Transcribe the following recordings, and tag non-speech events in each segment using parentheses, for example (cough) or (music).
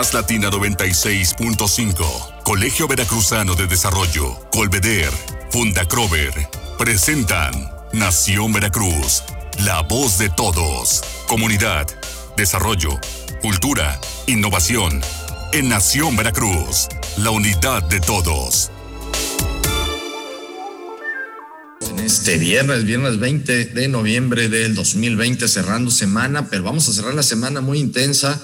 Más Latina 96.5, Colegio Veracruzano de Desarrollo, Colveder, Fundacrover, presentan Nación Veracruz, la voz de todos, comunidad, desarrollo, cultura, innovación. En Nación Veracruz, la unidad de todos. Este viernes, viernes 20 de noviembre del 2020, cerrando semana, pero vamos a cerrar la semana muy intensa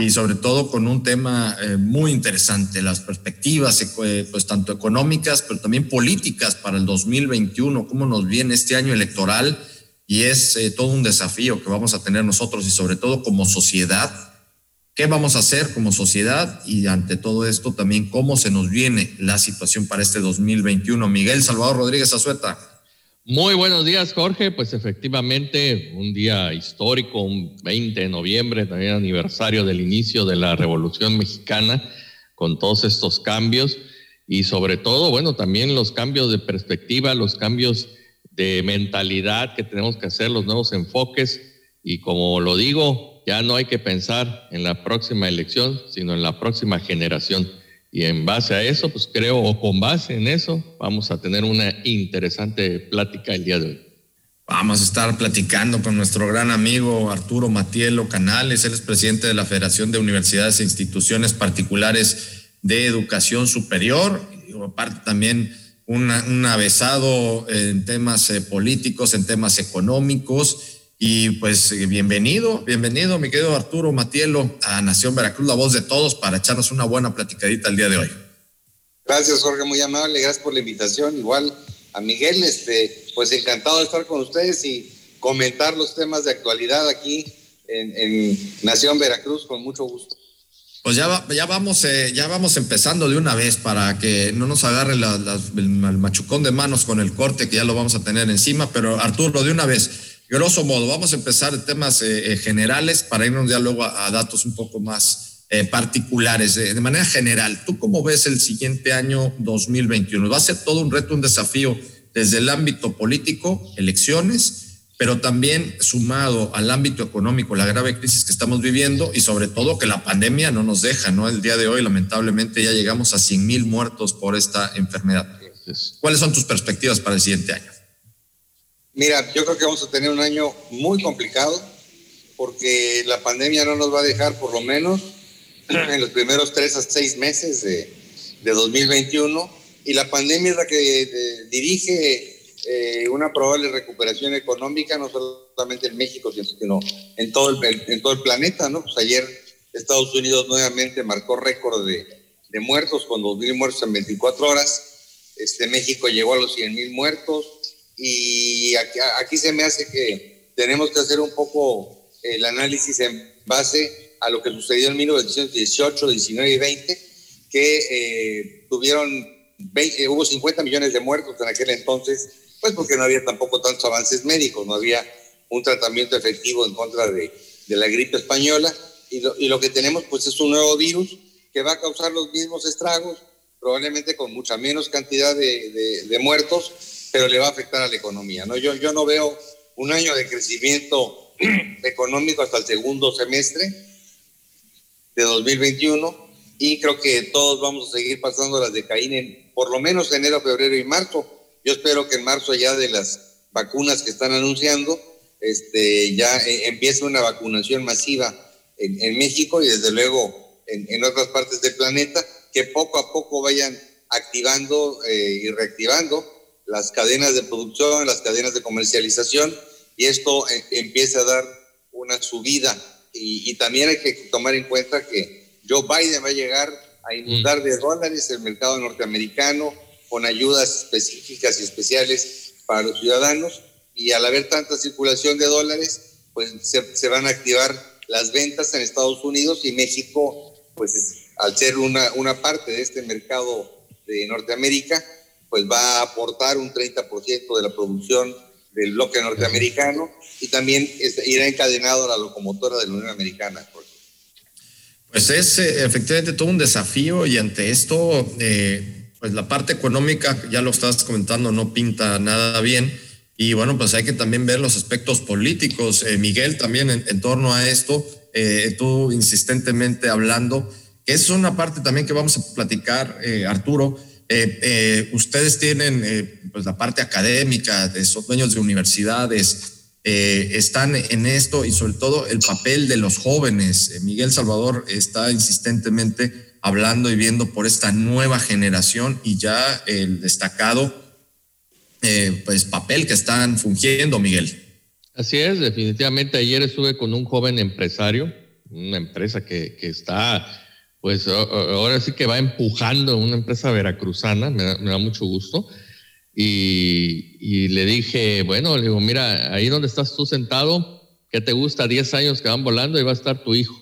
y sobre todo con un tema eh, muy interesante, las perspectivas, eh, pues tanto económicas, pero también políticas para el 2021, cómo nos viene este año electoral y es eh, todo un desafío que vamos a tener nosotros y sobre todo como sociedad. ¿Qué vamos a hacer como sociedad? Y ante todo esto también cómo se nos viene la situación para este 2021. Miguel Salvador Rodríguez Azueta. Muy buenos días, Jorge. Pues efectivamente, un día histórico, un 20 de noviembre, también aniversario del inicio de la Revolución Mexicana, con todos estos cambios y sobre todo, bueno, también los cambios de perspectiva, los cambios de mentalidad que tenemos que hacer, los nuevos enfoques. Y como lo digo, ya no hay que pensar en la próxima elección, sino en la próxima generación. Y en base a eso, pues creo, o con base en eso, vamos a tener una interesante plática el día de hoy. Vamos a estar platicando con nuestro gran amigo Arturo Matielo Canales, él es presidente de la Federación de Universidades e Instituciones Particulares de Educación Superior, y aparte también un avesado en temas eh, políticos, en temas económicos y pues eh, bienvenido, bienvenido, mi querido Arturo Matielo, a Nación Veracruz, la voz de todos, para echarnos una buena platicadita el día de hoy. Gracias, Jorge, muy amable, gracias por la invitación. Igual a Miguel, este, pues encantado de estar con ustedes y comentar los temas de actualidad aquí en, Nación Veracruz, con mucho gusto. Pues ya, ya, vamos, eh, ya vamos empezando de una vez para que no nos agarre el machucón de manos con el corte que ya lo vamos a tener encima, pero Arturo, de una vez grosso modo, vamos a empezar de temas eh, eh, generales para irnos ya luego a, datos un poco más eh, particulares. de manera general, ¿tú cómo ves el siguiente año 2021? Va a ser todo un reto, un desafío desde el ámbito político, elecciones, pero también sumado al ámbito económico, la grave crisis que estamos viviendo y sobre todo que la pandemia no nos deja, ¿no? El día de hoy, lamentablemente, ya llegamos a 100 mil muertos por esta enfermedad. ¿Cuáles son tus perspectivas para el siguiente año? Mira, yo creo que vamos a tener un año muy complicado porque la pandemia no nos va a dejar por lo menos (clears throat) en los primeros tres a seis meses de, 2021 y la pandemia es la que dirige eh, una probable recuperación económica, no solamente en México, sino en todo el, en todo el planeta, ¿no? Pues ayer Estados Unidos nuevamente marcó récord de, de muertos con 2.000 muertos en 24 horas. Este, México llegó a los 100.000 muertos y aquí, se me hace que tenemos que hacer un poco el análisis en base a lo que sucedió en 1918, 19 y 20, que eh, tuvieron, eh, hubo 50 millones de muertos en aquel entonces, pues porque no había tampoco tantos avances médicos, no había un tratamiento efectivo en contra de, de la gripe española, y lo, y lo, que tenemos pues es un nuevo virus que va a causar los mismos estragos, probablemente con mucha menos cantidad de, de, de muertos, pero le va a afectar a la economía. ¿no? Yo, yo no veo un año de crecimiento (clears throat) económico hasta el segundo semestre de 2021 y creo que todos vamos a seguir pasando las de Caín en por lo menos enero, febrero y marzo. Yo espero que en marzo ya de las vacunas que están anunciando, este, ya eh, empiece una vacunación masiva en, en México y desde luego en, en, otras partes del planeta, que poco a poco vayan activando eh, y reactivando las cadenas de producción, las cadenas de comercialización, y esto eh, empieza a dar una subida. Y, también hay que tomar en cuenta que Joe Biden va a llegar a inundar de dólares el mercado norteamericano con ayudas específicas y especiales para los ciudadanos, y al haber tanta circulación de dólares, pues se, se van a activar las ventas en Estados Unidos y México, pues al ser una, una parte de este mercado de Norteamérica, pues va a aportar un 30% de la producción del bloque norteamericano y también irá encadenado a la locomotora de la Unión Americana. Pues es eh, efectivamente todo un desafío y ante esto, eh, pues la parte económica, ya lo estás comentando, no pinta nada bien. Y bueno, pues hay que también ver los aspectos políticos. Eh, Miguel, también en, en, torno a esto, tú insistentemente hablando que es una parte también que vamos a platicar, Arturo. Eh, ustedes tienen pues la parte académica, de esos dueños de universidades, están en esto y sobre todo el papel de los jóvenes. Miguel Salvador está insistentemente hablando y viendo por esta nueva generación y ya el destacado pues papel que están fungiendo, Miguel. Así es, definitivamente. Ayer estuve con un joven empresario, una empresa que, que está, pues ahora sí que va empujando una empresa veracruzana, me da, mucho gusto. Y, le dije, bueno, le digo, mira, ahí donde estás tú sentado, ¿qué te gusta? 10 años que van volando y va a estar tu hijo.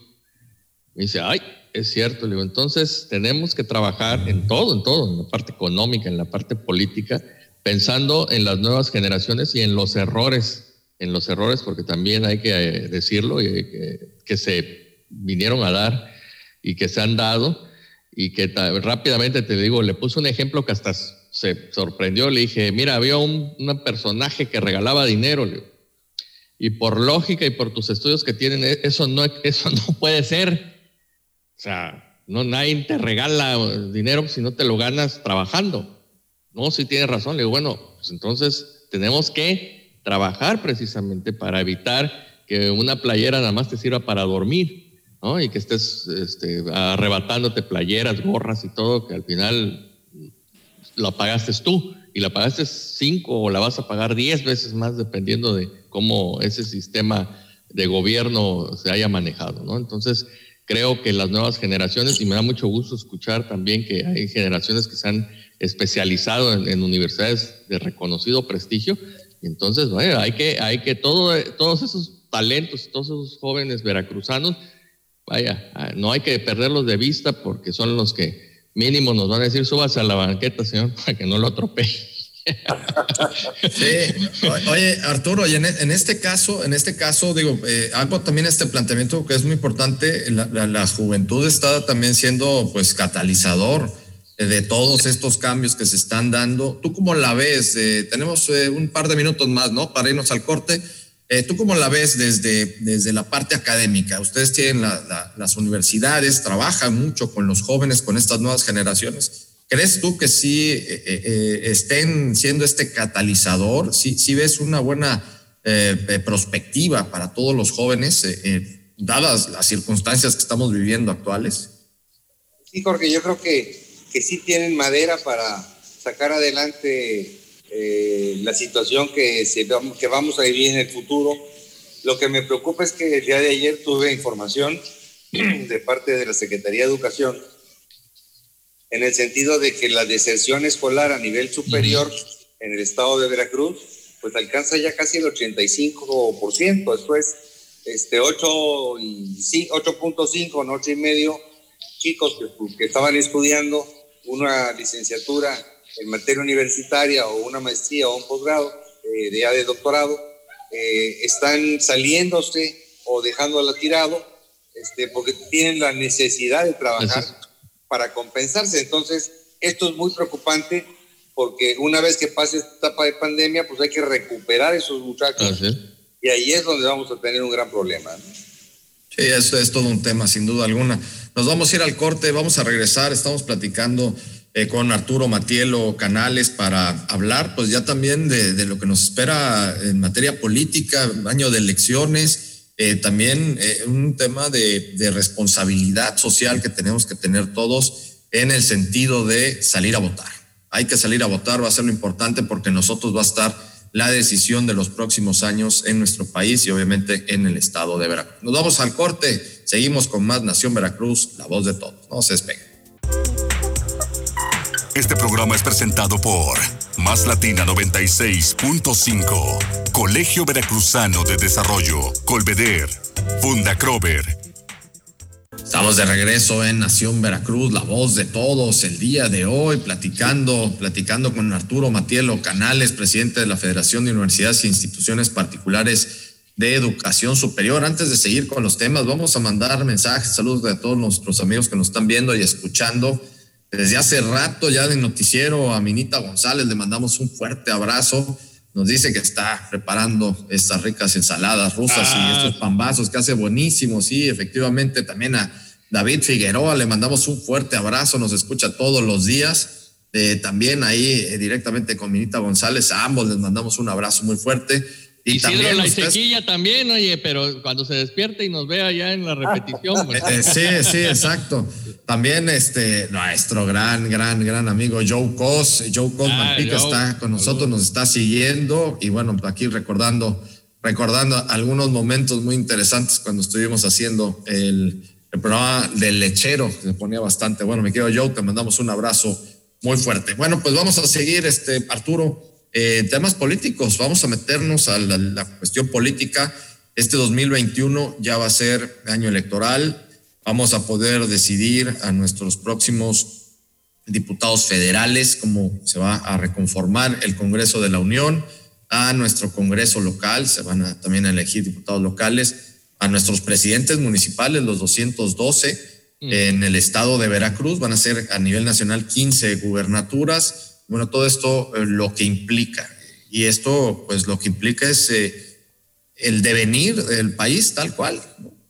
Me dice, ay, es cierto. Le digo, entonces tenemos que trabajar en todo, en todo, en la parte económica, en la parte política, pensando en las nuevas generaciones y en los errores en los errores, porque también hay que eh, decirlo, y que, se vinieron a dar y que se han dado, y que rápidamente te digo, le puse un ejemplo que hasta se sorprendió, le dije, mira, había un, personaje que regalaba dinero, y por lógica y por tus estudios que tienen, e, eso no, (laughs) eso no puede ser. O sea, no, nadie te regala dinero si no te lo ganas trabajando. No, si tienes razón. Le digo, bueno, pues entonces tenemos que trabajar precisamente para evitar que una playera nada más te sirva para dormir, ¿no? Y que estés este, arrebatándote playeras, gorras y todo, que al final la pagaste tú y la pagaste cinco o la vas a pagar diez veces más dependiendo de cómo ese sistema de gobierno se haya manejado. Entonces, creo que las nuevas generaciones, y me da mucho gusto escuchar también que hay generaciones que se han especializado en, en universidades de reconocido prestigio, entonces, bueno, hay que, hay que todo, todos esos talentos, todos esos jóvenes veracruzanos, vaya, ah, no hay que perderlos de vista porque son los que mínimo nos van a decir, súbase a la banqueta, señor, (laughs) para que no lo atropelle. (laughs) Sí, oye Arturo, y en, este caso, en este caso, digo, eh, hago también este planteamiento que es muy importante, la, la juventud está también siendo pues catalizador de todos estos cambios que se están dando. ¿Tú cómo la ves? Eh, tenemos eh, un par de minutos más, ¿no? Para irnos al corte. Eh, ¿Tú cómo la ves desde, desde la parte académica? Ustedes tienen las universidades, trabajan mucho con los jóvenes, con estas nuevas generaciones. ¿Crees tú que sí estén siendo este catalizador? ¿Sí, sí ves una buena perspectiva para todos los jóvenes, dadas las circunstancias que estamos viviendo actuales? Sí, Jorge, yo creo que que sí tienen madera para sacar adelante eh, la situación que, que vamos a vivir en el futuro. Lo que me preocupa es que el día de ayer tuve información (clears throat) de parte de la Secretaría de Educación en el sentido de que la deserción escolar a nivel superior en el estado de Veracruz pues alcanza ya casi el 85%, esto es este 8 y 8.5, no 8 y medio chicos que, que estaban estudiando una licenciatura en materia universitaria o una maestría o un posgrado eh, de ya de doctorado, eh, están saliéndose o dejándola tirado este, porque tienen la necesidad de trabajar para compensarse. Entonces, esto es muy preocupante porque una vez que pase esta etapa de pandemia, pues hay que recuperar esos muchachos. Y ahí es donde vamos a tener un gran problema. Sí, eso es todo un tema, sin duda alguna. Nos vamos a ir al corte, vamos a regresar, estamos platicando eh, con Arturo Matielo Canales para hablar pues ya también de, lo que nos espera en materia política, año de elecciones, eh, también eh, un tema de, responsabilidad social que tenemos que tener todos en el sentido de salir a votar. Hay que salir a votar, va a ser lo importante porque nosotros va a estar la decisión de los próximos años en nuestro país y obviamente en el estado de Veracruz. Nos vamos al corte, seguimos con más Nación Veracruz, la voz de todos. No se despeguen. Este programa es presentado por Más Latina 96.5, Colegio Veracruzano de Desarrollo, Colveder, Funda Crover Estamos de regreso en Nación Veracruz, la voz de todos, el día de hoy, platicando, platicando con Arturo Matielo Canales, presidente de la Federación de Universidades e Instituciones Particulares de Educación Superior. Antes de seguir con los temas, vamos a mandar mensajes, saludos a todos nuestros amigos que nos están viendo y escuchando. Desde hace rato ya de noticiero a Minita González le mandamos un fuerte abrazo. Nos dice que está preparando estas ricas ensaladas rusas y ah. estos pambazos que hace buenísimos. Sí, efectivamente, también a David Figueroa, le mandamos un fuerte abrazo, nos escucha todos los días. Eh, también ahí eh, directamente con Minita González, a ambos les mandamos un abrazo muy fuerte. Y la sequilla también, oye, pero cuando se despierte y nos vea ya en la repetición. Pues. Eh, sí, sí, exacto. También este, nuestro gran, gran, gran amigo Joe Cos, Joe Cos ah, está con nosotros, nos está siguiendo y bueno, aquí recordando, recordando algunos momentos muy interesantes cuando estuvimos haciendo el, el programa del lechero, que se ponía bastante bueno. Me quiero Joe, te mandamos un abrazo muy fuerte. Bueno, pues vamos a seguir, este, Arturo, eh, temas políticos. Vamos a meternos a la, la, cuestión política. Este 2021 ya va a ser año electoral. Vamos a poder decidir a nuestros próximos diputados federales cómo se va a reconformar el Congreso de la Unión, a nuestro Congreso local, se van a también a elegir diputados locales a nuestros presidentes municipales, los 212 mm. en el estado de Veracruz, van a ser a nivel nacional 15 gubernaturas. Bueno, todo esto eh, lo que implica. Y esto, pues lo que implica es eh, el devenir del país tal cual.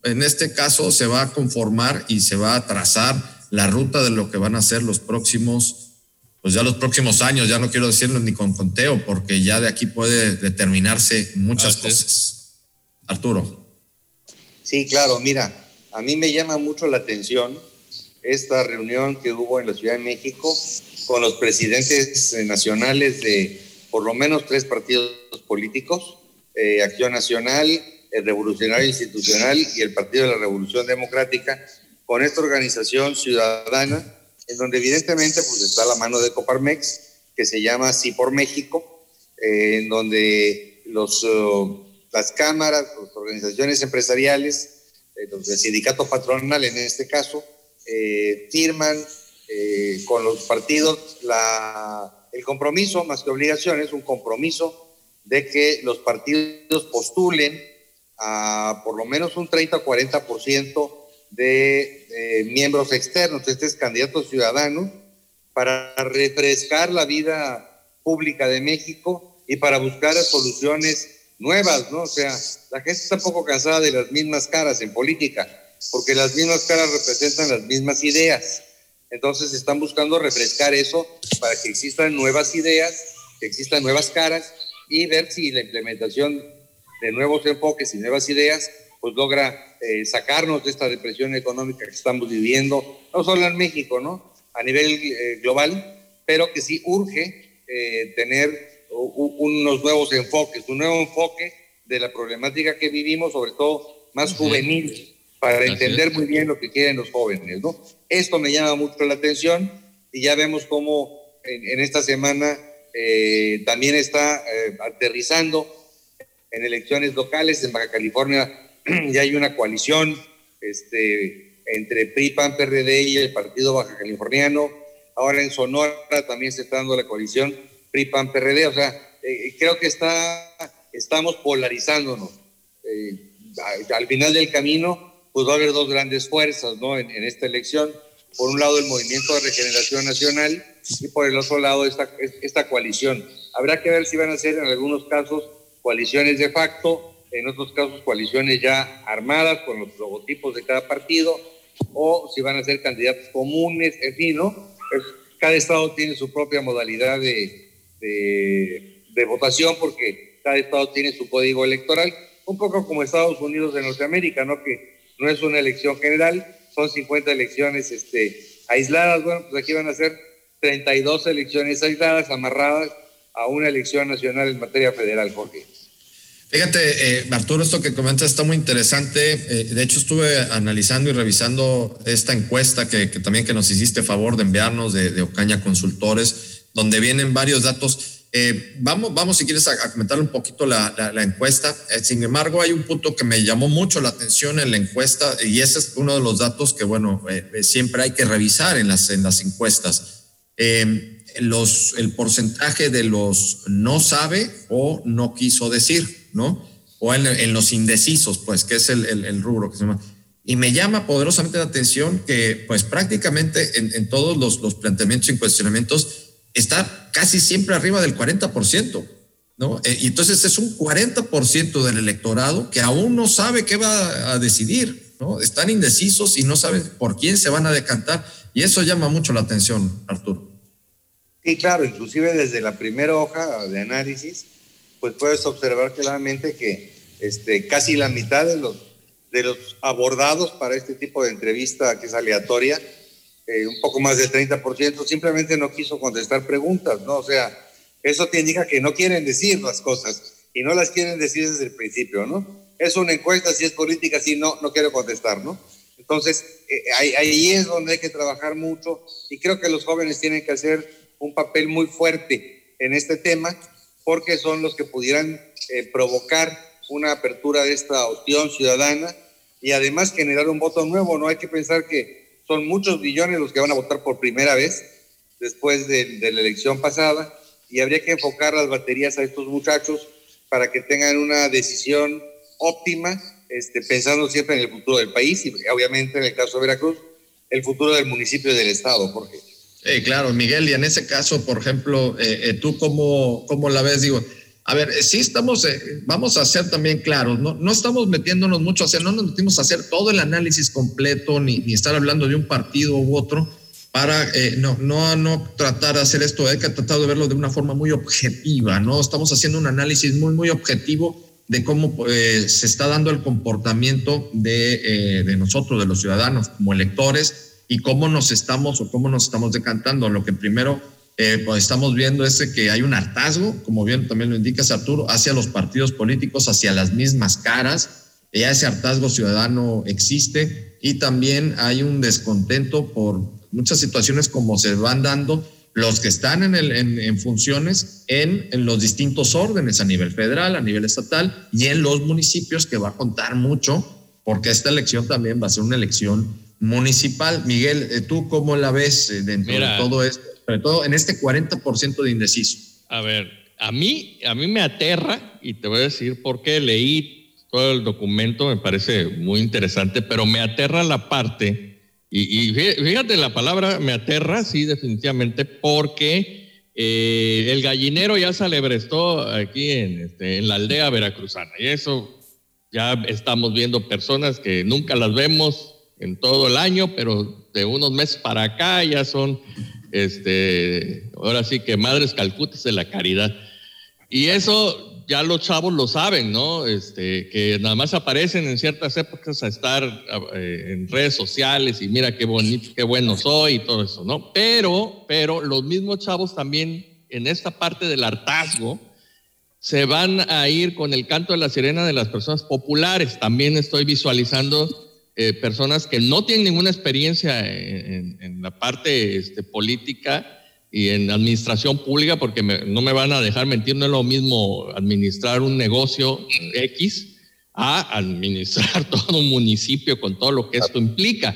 En este caso se va a conformar y se va a trazar la ruta de lo que van a ser los próximos, pues ya los próximos años, ya no quiero decirlo ni con conteo, porque ya de aquí puede determinarse muchas cosas. Arturo. Sí, claro, mira, a mí me llama mucho la atención esta reunión que hubo en la Ciudad de México con los presidentes nacionales de por lo menos tres partidos políticos, eh, Acción Nacional, el Revolucionario Institucional y el Partido de la Revolución Democrática, con esta organización ciudadana, en donde evidentemente pues, está la mano de Coparmex, que se llama Sí por México, eh, en donde los... Las cámaras, las organizaciones empresariales, eh, el sindicato patronal en este caso, eh, firman eh, con los partidos la, el compromiso, más que obligación, es un compromiso de que los partidos postulen a por lo menos un 30 o 40% de eh, miembros externos, este es candidato ciudadano, para refrescar la vida pública de México y para buscar soluciones nuevas, ¿no? O sea, la gente está un poco cansada de las mismas caras en política, porque las mismas caras representan las mismas ideas. Entonces están buscando refrescar eso para que existan nuevas ideas, que existan nuevas caras y ver si la implementación de nuevos enfoques y nuevas ideas pues logra eh, sacarnos de esta depresión económica que estamos viviendo, no solo en México, ¿no? A nivel eh, global, pero que sí urge eh, tener unos nuevos enfoques, un nuevo enfoque de la problemática que vivimos, sobre todo más juvenil, para entender muy bien lo que quieren los jóvenes, ¿no? Esto me llama mucho la atención y ya vemos cómo en, esta semana eh, también está eh, aterrizando en elecciones locales en Baja California, (clears throat) ya hay una coalición este, entre PRI, PAN, PRD y el Partido Baja Californiano. Ahora en Sonora también se está dando la coalición PRI, PAN, PRD. O sea, eh, creo que está, estamos polarizándonos. Eh, al final del camino, pues va a haber dos grandes fuerzas ¿no? en, esta elección. Por un lado, el Movimiento de Regeneración Nacional y por el otro lado, esta, esta coalición. Habrá que ver si van a ser en algunos casos coaliciones de facto, en otros casos coaliciones ya armadas con los logotipos de cada partido, o si van a ser candidatos comunes, en fin, ¿no? Cada estado tiene su propia modalidad de, de, votación porque cada estado tiene su código electoral, un poco como Estados Unidos de Norteamérica, ¿no? Que no es una elección general, son 50 elecciones este, aisladas. Bueno, pues aquí van a ser 32 elecciones aisladas, amarradas a una elección nacional en materia federal, Jorge. Fíjate, eh, Arturo, esto que comentas está muy interesante. Eh, de hecho, estuve analizando y revisando esta encuesta que, también que nos hiciste favor de enviarnos de, de Ocaña Consultores donde vienen varios datos. Eh, vamos, vamos, si quieres, a, comentar un poquito la, la, encuesta. Eh, sin embargo, hay un punto que me llamó mucho la atención en la encuesta y ese es uno de los datos que, bueno, eh, siempre hay que revisar en las, en las encuestas. los, el porcentaje de los no sabe o no quiso decir, ¿no? O en, en los indecisos, pues, que es el, el, el, rubro que se llama. Y me llama poderosamente la atención que, pues, prácticamente en, en todos los, los planteamientos y cuestionamientos, está casi siempre arriba del 40%, ¿no? y eh, entonces es un 40% del electorado que aún no sabe qué va a decidir. ¿no? Están indecisos y no saben por quién se van a decantar. Y eso llama mucho la atención, Arturo. Sí, claro, inclusive desde la primera hoja de análisis, pues puedes observar claramente que este, casi la mitad de los, de los abordados para este tipo de entrevista que es aleatoria, eh, un poco más del 30%, simplemente no quiso contestar preguntas, ¿no? O sea, eso te indica que no quieren decir las cosas y no las quieren decir desde el principio, ¿no? Es una encuesta, si es política, si no, no quiero contestar, ¿no? Entonces, eh, ahí, es donde hay que trabajar mucho y creo que los jóvenes tienen que hacer un papel muy fuerte en este tema porque son los que pudieran eh, provocar una apertura de esta opción ciudadana y además generar un voto nuevo. No hay que pensar que son muchos billones los que van a votar por primera vez después de, la elección pasada y habría que enfocar las baterías a estos muchachos para que tengan una decisión óptima, este, pensando siempre en el futuro del país y obviamente en el caso de Veracruz, el futuro del municipio y del estado, porque eh, claro, Miguel, y en ese caso, por ejemplo, eh, eh, ¿tú cómo, cómo, la ves? Digo, a ver, sí estamos, vamos a ser también claros, no, no estamos metiéndonos mucho a hacer, no nos metimos a hacer todo el análisis completo, ni, estar hablando de un partido u otro, para no, no, no tratar de hacer esto, hay que tratar de verlo de una forma muy objetiva, ¿no? Estamos haciendo un análisis muy, muy objetivo de cómo se está dando el comportamiento de, de nosotros, de los ciudadanos, como electores, y cómo nos estamos o cómo nos estamos decantando. Lo que primero eh, pues estamos viendo es que hay un hartazgo, como bien también lo indica Arturo, hacia los partidos políticos, hacia las mismas caras. Ya ese hartazgo ciudadano existe y también hay un descontento por muchas situaciones como se van dando los que están en, el, en, funciones en, en, los distintos órdenes a nivel federal, a nivel estatal y en los municipios que va a contar mucho porque esta elección también va a ser una elección municipal. Miguel, eh, ¿tú cómo la ves eh, dentro de todo esto? Sobre todo en este 40% de indeciso. A ver, a mí, a mí me aterra, y te voy a decir por qué leí todo el documento, me parece muy interesante, pero me aterra la parte, y, fíjate la palabra me aterra, sí, definitivamente, porque eh, el gallinero ya se alebrestó aquí en, este, en la aldea veracruzana, y eso ya estamos viendo personas que nunca las vemos en todo el año, pero de unos meses para acá ya son, este, ahora sí que madres calcutas de la caridad. Y eso ya los chavos lo saben, ¿no? Este, que nada más aparecen en ciertas épocas a estar eh, en redes sociales y mira qué bonito, qué bueno soy y todo eso, ¿no? Pero, pero los mismos chavos también en esta parte del hartazgo se van a ir con el canto de la sirena de las personas populares. También estoy visualizando eh, personas que no tienen ninguna experiencia en, la parte este, política y en administración pública, porque no me van a dejar mentir, no es lo mismo administrar un negocio X a administrar (laughs) todo un municipio con todo lo que esto implica.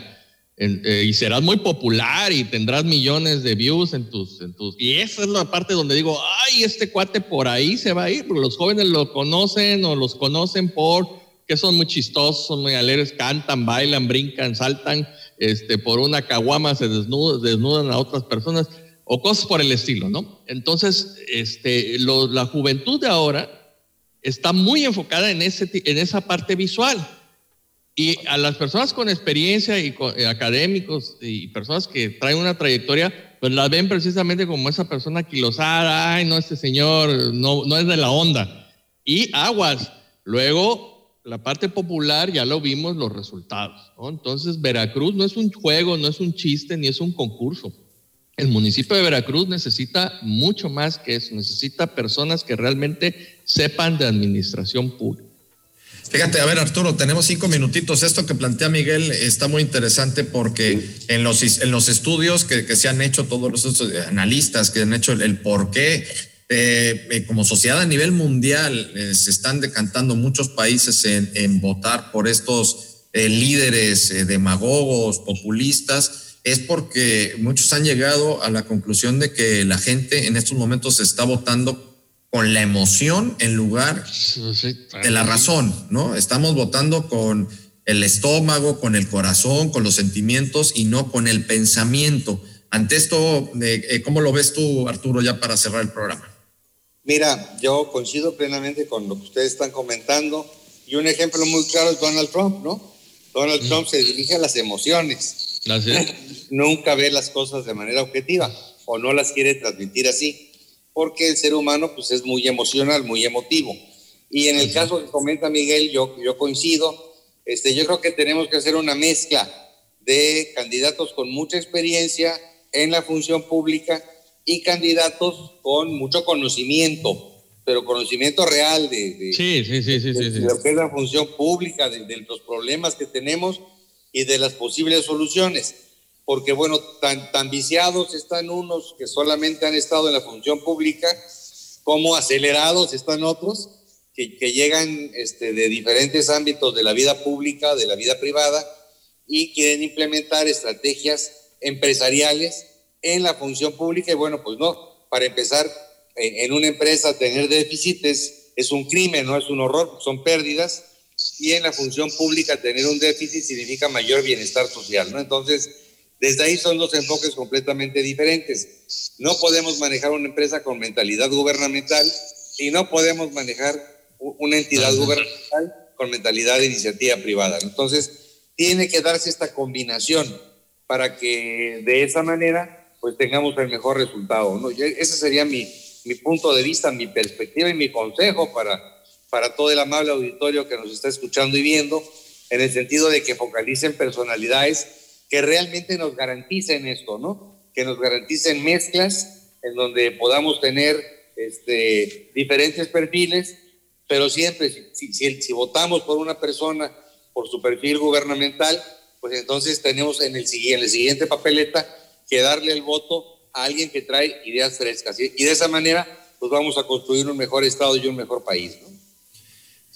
Eh, y serás muy popular y tendrás millones de views en tus, en tus... Y esa es la parte donde digo, ay, este cuate por ahí se va a ir, porque los jóvenes lo conocen o los conocen por que son muy chistosos, son muy alegres, cantan, bailan, brincan, saltan, este, por una caguama se desnudan, desnudan a otras personas o cosas por el estilo, ¿no? Entonces, este, la juventud de ahora está muy enfocada en, ese, en esa parte visual. Y a las personas con experiencia y eh, académicos y personas que traen una trayectoria, pues las ven precisamente como esa persona quilosada, ay, no, este señor no, no es de la onda. Y aguas. Luego la parte popular ya lo vimos los resultados. Entonces, Veracruz no es un juego, no es un chiste, ni es un concurso. El municipio de Veracruz necesita mucho más que eso, necesita personas que realmente sepan de administración pública. Fíjate, a ver Arturo, tenemos cinco minutitos. Esto que plantea Miguel está muy interesante porque en los, en los estudios que, se han hecho, todos los analistas que han hecho el por qué eh, eh, como sociedad a nivel mundial eh, se están decantando muchos países en, votar por estos líderes demagogos, populistas, es porque muchos han llegado a la conclusión de que la gente en estos momentos está votando con la emoción en lugar de la razón, ¿no? Estamos votando con el estómago, con el corazón, con los sentimientos y no con el pensamiento. Ante esto, ¿cómo lo ves tú, Arturo, ya para cerrar el programa? Mira, yo coincido plenamente con lo que ustedes están comentando y un ejemplo muy claro es Donald Trump, ¿no? Donald Trump se dirige a las emociones. (laughs) Nunca ve las cosas de manera objetiva o no las quiere transmitir así, porque el ser humano pues es muy emocional, muy emotivo. Y en el caso que comenta Miguel, yo, yo coincido, este, yo creo que tenemos que hacer una mezcla de candidatos con mucha experiencia en la función pública y candidatos con mucho conocimiento, pero conocimiento real de, sí, sí, sí, sí, de, lo que es la función pública, de, los problemas que tenemos y de las posibles soluciones. Porque, bueno, tan, tan viciados están unos que solamente han estado en la función pública, como acelerados están otros que, que llegan este, de diferentes ámbitos de la vida pública, de la vida privada, y quieren implementar estrategias empresariales en la función pública. Y bueno, pues no, para empezar, en, una empresa tener déficits es un crimen, no es un horror, son pérdidas. Y en la función pública tener un déficit significa mayor bienestar social, ¿no? Entonces, desde ahí son dos enfoques completamente diferentes. No podemos manejar una empresa con mentalidad gubernamental y no podemos manejar una entidad gubernamental con mentalidad de iniciativa privada. Entonces, tiene que darse esta combinación para que de esa manera pues tengamos el mejor resultado. ¿no? Ese sería mi, mi punto de vista, mi perspectiva y mi consejo para, para todo el amable auditorio que nos está escuchando y viendo, en el sentido de que focalicen personalidades que realmente nos garanticen esto, ¿no? Que nos garanticen mezclas en donde podamos tener este, diferentes perfiles, pero siempre, si, si, si, votamos por una persona por su perfil gubernamental, pues entonces tenemos en el, en el siguiente papeleta que darle el voto a alguien que trae ideas frescas. Y de esa manera, pues vamos a construir un mejor Estado y un mejor país. ¿no?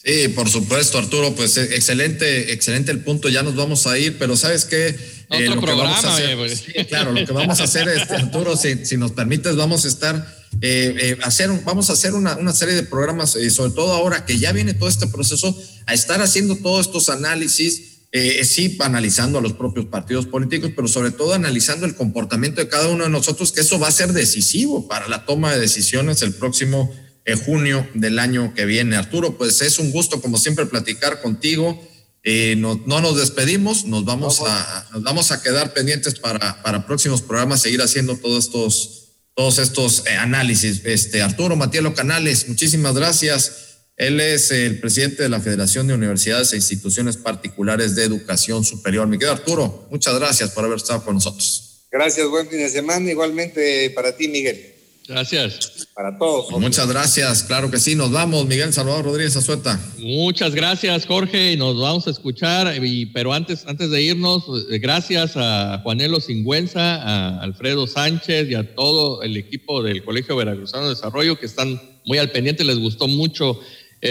Sí, por supuesto, Arturo, pues eh, excelente, excelente el punto, ya nos vamos a ir, pero ¿sabes qué? Eh, lo programa, que vamos a hacer, pues. claro, lo que vamos a hacer, este, Arturo, si, si, nos permites, vamos a estar, eh, hacer, vamos a hacer una, una serie de programas, y sobre todo ahora que ya viene todo este proceso, a estar haciendo todos estos análisis, eh, sí analizando a los propios partidos políticos, pero sobre todo analizando el comportamiento de cada uno de nosotros, que eso va a ser decisivo para la toma de decisiones el próximo eh, junio del año que viene. Arturo, pues es un gusto, como siempre, platicar contigo. Eh, no, no, nos despedimos, nos vamos, a, nos vamos a quedar pendientes para, para próximos programas, seguir haciendo todos estos, todos estos análisis. Este, Arturo Matielo Canales, muchísimas gracias. Él es el presidente de la Federación de Universidades e Instituciones Particulares de Educación Superior. Mi querido Arturo, muchas gracias por haber estado con nosotros. Gracias, buen fin de semana. Igualmente para ti, Miguel. Gracias. Para todos. muchas gracias, claro que sí. Nos vamos, Miguel Salvador Rodríguez Azueta. Muchas gracias, Jorge, y nos vamos a escuchar. Y, pero antes, antes de irnos, gracias a Juanelo Singüenza, a Alfredo Sánchez y a todo el equipo del Colegio Veracruzano de Desarrollo que están muy al pendiente. Les gustó mucho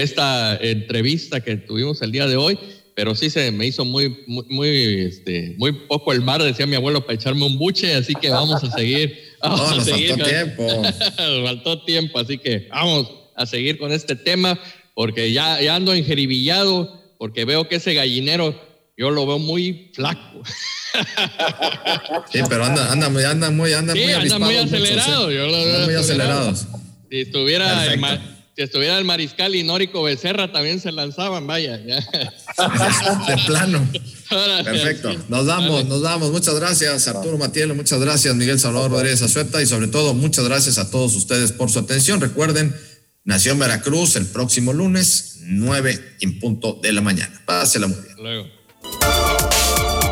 esta entrevista que tuvimos el día de hoy, pero sí se me hizo muy, muy, este, muy poco el mar, decía mi abuelo, para echarme un buche, así que vamos a seguir. (laughs) Vamos a seguir faltó tiempo. (laughs) faltó tiempo, así que vamos a seguir con este tema, porque ya, ya ando enjeribillado, porque veo que ese gallinero, yo lo veo muy flaco. (laughs) Sí, pero anda, anda, anda muy, anda muy, anda muy acelerado. Yo lo veo muy acelerados. Si estuviera si estuviera el mariscal y Nórico Becerra también se lanzaban, vaya. (laughs) De plano. Perfecto. Nos damos, nos damos. Muchas gracias, Arturo Matielo. Muchas gracias, Miguel Salvador Rodríguez Azueta. Y sobre todo, muchas gracias a todos ustedes por su atención. Recuerden, Nación Veracruz el próximo lunes, 9 en punto de la mañana. Pásela muy bien. Luego.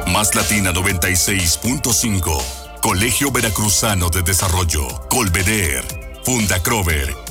Más Latina 96.5. Colegio Veracruzano de Desarrollo. Colveder. Funda Crover